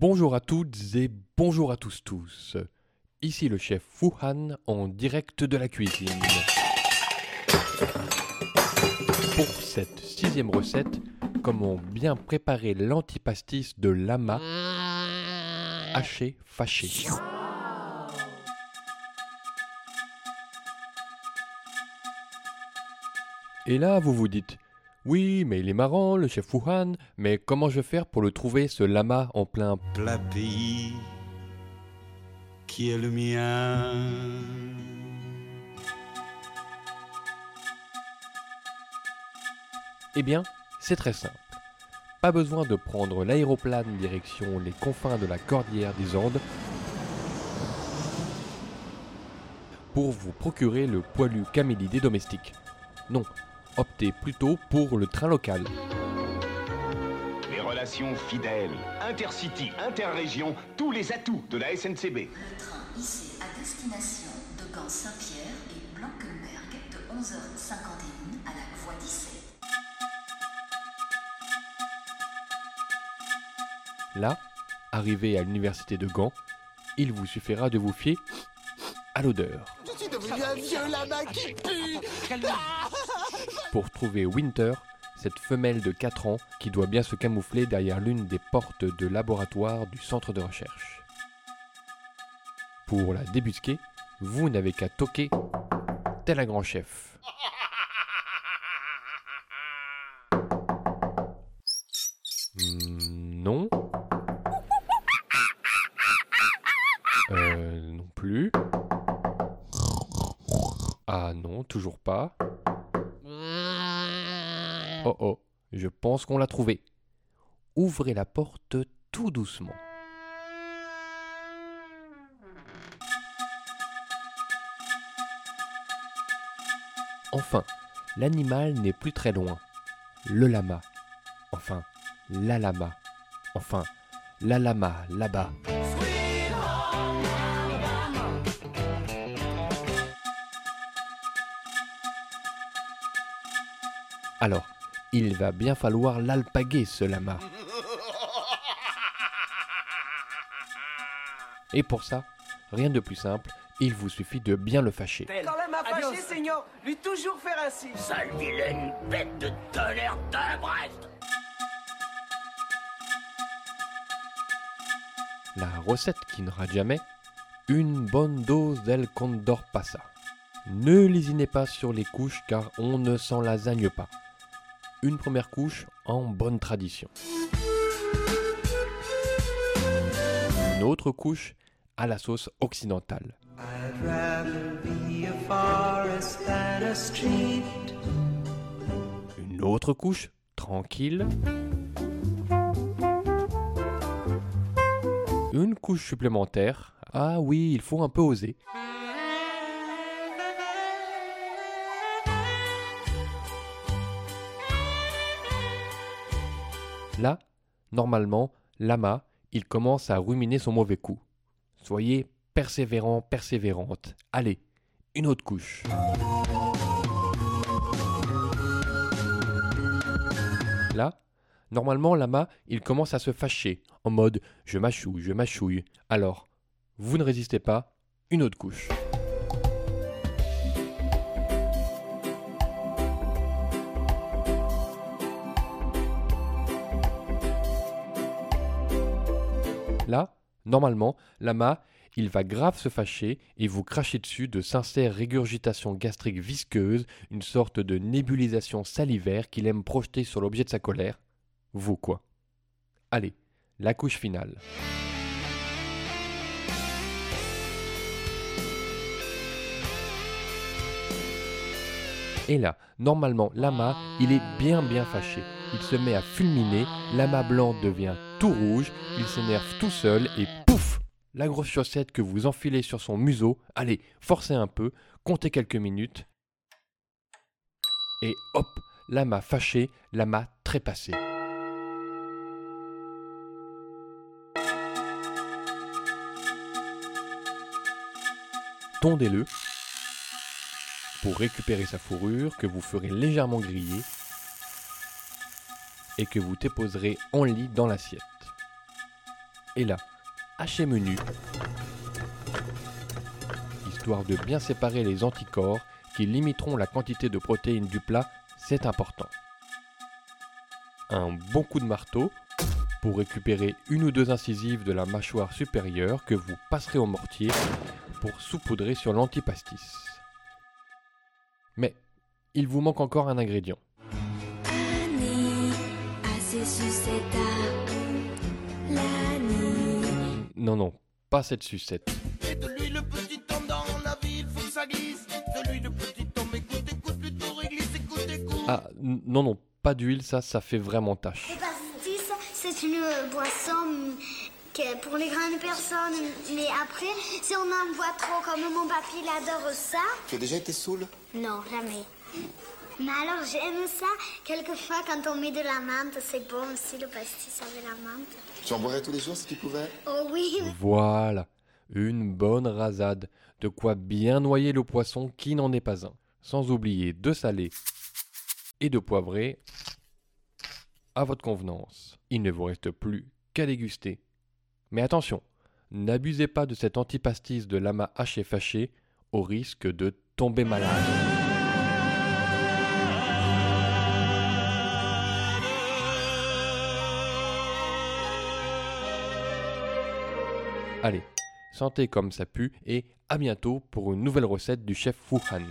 Bonjour à toutes et bonjour à tous tous. Ici le chef Wuhan en direct de la cuisine. Pour cette sixième recette, comment bien préparer l'antipastis de lama haché fâché. Et là, vous vous dites, oui, mais il est marrant, le chef Wuhan, mais comment je vais faire pour le trouver, ce lama en plein plat pays qui est le mien. Eh bien, c'est très simple. Pas besoin de prendre l'aéroplane direction les confins de la cordillère des Andes pour vous procurer le poilu camélidé domestique. Non, optez plutôt pour le train local. Les relations fidèles, intercity, interrégion, tous les atouts de la SNCB. Le train ici à destination de Gand-Saint-Pierre et Blankenberg de 11h51 à la voie 17. Là, arrivé à l'université de Gand, il vous suffira de vous fier à l'odeur. Je suis devenu un vieux lama qui pue Pour trouver Winter, cette femelle de 4 ans qui doit bien se camoufler derrière l'une des portes de laboratoire du centre de recherche. Pour la débusquer, vous n'avez qu'à toquer tel un grand chef. Hmm, non. Euh, non plus. Ah non, toujours pas. Oh oh, je pense qu'on l'a trouvé. Ouvrez la porte tout doucement. Enfin, l'animal n'est plus très loin. Le lama. Enfin, la lama. Enfin, la lama là-bas. Alors, il va bien falloir l'alpaguer, ce lama. Et pour ça, rien de plus simple, il vous suffit de bien le fâcher. Quand l'homme a fâché, Seigneur, lui toujours faire ainsi Sale vilaine bête de tonnerre de Brest La recette qui ne rate jamais, une bonne dose d'El Condor Passa. Ne lésinez pas sur les couches car on ne s'en lasagne pas. Une première couche en bonne tradition. Une autre couche à la sauce occidentale. Une autre couche tranquille. Une couche supplémentaire. Ah oui, il faut un peu oser. Là, normalement, Lama, il commence à ruminer son mauvais coup. Soyez persévérant, persévérante. Allez, une autre couche. Là, normalement, Lama, il commence à se fâcher, en mode je mâchouille, je mâchouille. Alors, vous ne résistez pas, une autre couche. Là, normalement, Lama, il va grave se fâcher et vous cracher dessus de sincères régurgitations gastriques visqueuses, une sorte de nébulisation salivaire qu'il aime projeter sur l'objet de sa colère. Vous quoi. Allez, la couche finale. Et là, normalement, Lama, il est bien bien fâché. Il se met à fulminer, Lama blanc devient tout rouge, il s'énerve tout seul et pouf La grosse chaussette que vous enfilez sur son museau, allez, forcez un peu, comptez quelques minutes. Et hop, Lama fâché, Lama trépassé. Tondez-le pour récupérer sa fourrure que vous ferez légèrement griller et que vous déposerez en lit dans l'assiette. Et là, haché menu, histoire de bien séparer les anticorps qui limiteront la quantité de protéines du plat, c'est important. Un bon coup de marteau pour récupérer une ou deux incisives de la mâchoire supérieure que vous passerez au mortier pour saupoudrer sur l'antipastis. Mais il vous manque encore un ingrédient. Non, non, pas cette sucette. Ah, non, non, pas d'huile, ça, ça fait vraiment tâche. Le pastis, c'est une boisson que pour les grandes personnes, mais après, si on en boit trop, comme mon papy, il adore ça. Tu as déjà été saoul? Non, jamais. Mais alors, j'aime ça. Quelquefois, quand on met de la menthe, c'est bon aussi, le pastis avec la menthe. Tu en boirais tous les jours si tu pouvais? Oh oui. Voilà, une bonne rasade, de quoi bien noyer le poisson qui n'en est pas un, sans oublier de saler et de poivrer à votre convenance. Il ne vous reste plus qu'à déguster. Mais attention, n'abusez pas de cet antipastis de lama haché fâché au risque de tomber malade. Allez, sentez comme ça pue et à bientôt pour une nouvelle recette du chef Wuhan.